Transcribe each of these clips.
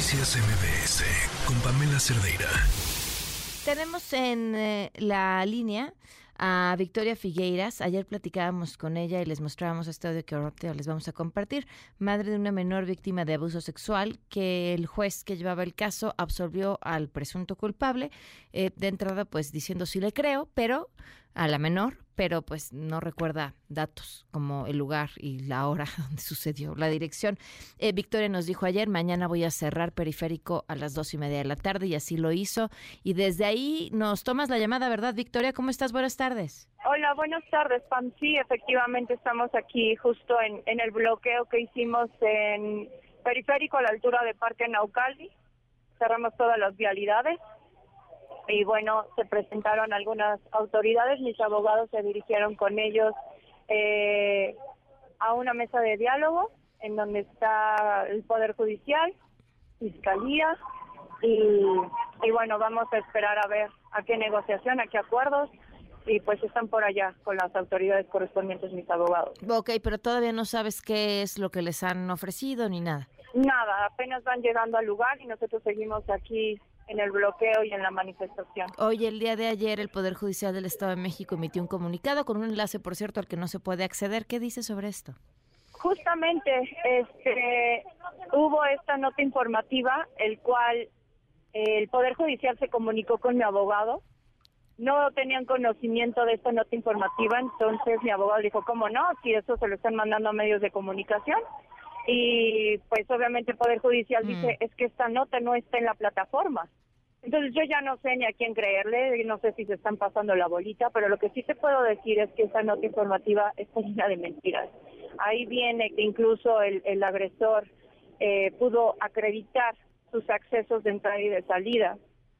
Noticias MBS con Pamela Cerdeira. Tenemos en eh, la línea a Victoria Figueiras. Ayer platicábamos con ella y les mostrábamos este audio que ahora les vamos a compartir. Madre de una menor víctima de abuso sexual que el juez que llevaba el caso absolvió al presunto culpable. Eh, de entrada, pues diciendo sí le creo, pero a la menor, pero pues no recuerda datos como el lugar y la hora donde sucedió, la dirección. Eh, Victoria nos dijo ayer, mañana voy a cerrar periférico a las dos y media de la tarde y así lo hizo. Y desde ahí nos tomas la llamada, ¿verdad, Victoria? ¿Cómo estás? Buenas tardes. Hola, buenas tardes, Pam. Sí, efectivamente estamos aquí justo en, en el bloqueo que hicimos en periférico a la altura de Parque Naucaldi. Cerramos todas las vialidades y bueno, se presentaron algunas autoridades, mis abogados se dirigieron con ellos eh, a una mesa de diálogo en donde está el Poder Judicial, Fiscalía y, y bueno, vamos a esperar a ver a qué negociación, a qué acuerdos y pues están por allá con las autoridades correspondientes mis abogados. Ok, pero todavía no sabes qué es lo que les han ofrecido ni nada. Nada, apenas van llegando al lugar y nosotros seguimos aquí en el bloqueo y en la manifestación. Hoy, el día de ayer, el Poder Judicial del Estado de México emitió un comunicado con un enlace, por cierto, al que no se puede acceder. ¿Qué dice sobre esto? Justamente, este, hubo esta nota informativa, el cual el Poder Judicial se comunicó con mi abogado. No tenían conocimiento de esta nota informativa, entonces mi abogado dijo, ¿cómo no? Si eso se lo están mandando a medios de comunicación y pues obviamente el Poder Judicial dice mm. es que esta nota no está en la plataforma. Entonces yo ya no sé ni a quién creerle, no sé si se están pasando la bolita, pero lo que sí te puedo decir es que esa nota informativa está llena de mentiras. Ahí viene que incluso el, el agresor eh, pudo acreditar sus accesos de entrada y de salida.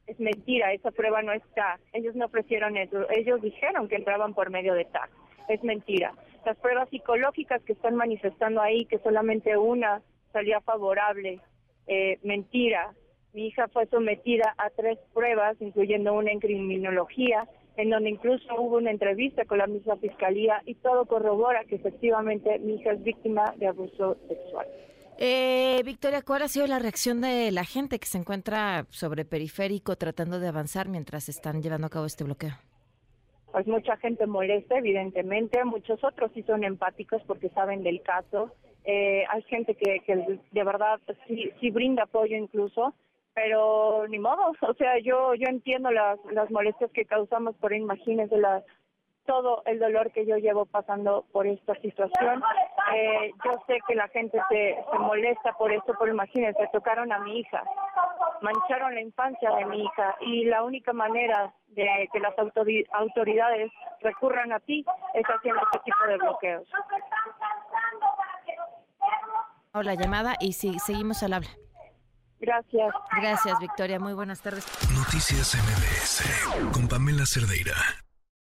Es mentira, esa prueba no está. Ellos no ofrecieron eso, ellos dijeron que entraban por medio de TAC. Es mentira. Las pruebas psicológicas que están manifestando ahí, que solamente una salía favorable, eh, mentira mi hija fue sometida a tres pruebas, incluyendo una en criminología, en donde incluso hubo una entrevista con la misma fiscalía y todo corrobora que efectivamente mi hija es víctima de abuso sexual. Eh, Victoria, ¿cuál ha sido la reacción de la gente que se encuentra sobre periférico tratando de avanzar mientras están llevando a cabo este bloqueo? Pues mucha gente molesta, evidentemente, muchos otros sí son empáticos porque saben del caso. Eh, hay gente que, de verdad sí brinda apoyo incluso, pero ni modo, o sea, yo yo entiendo las, las molestias que causamos, por imagínense la, todo el dolor que yo llevo pasando por esta situación. Eh, yo sé que la gente se, se molesta por esto, por imagínense, tocaron a mi hija, mancharon la infancia de mi hija y la única manera de que las autoridades recurran a ti es haciendo este tipo de bloqueos. Hola, llamada y si, seguimos al habla. Gracias. Gracias, Victoria. Muy buenas tardes. Noticias MBS con Pamela Cerdeira.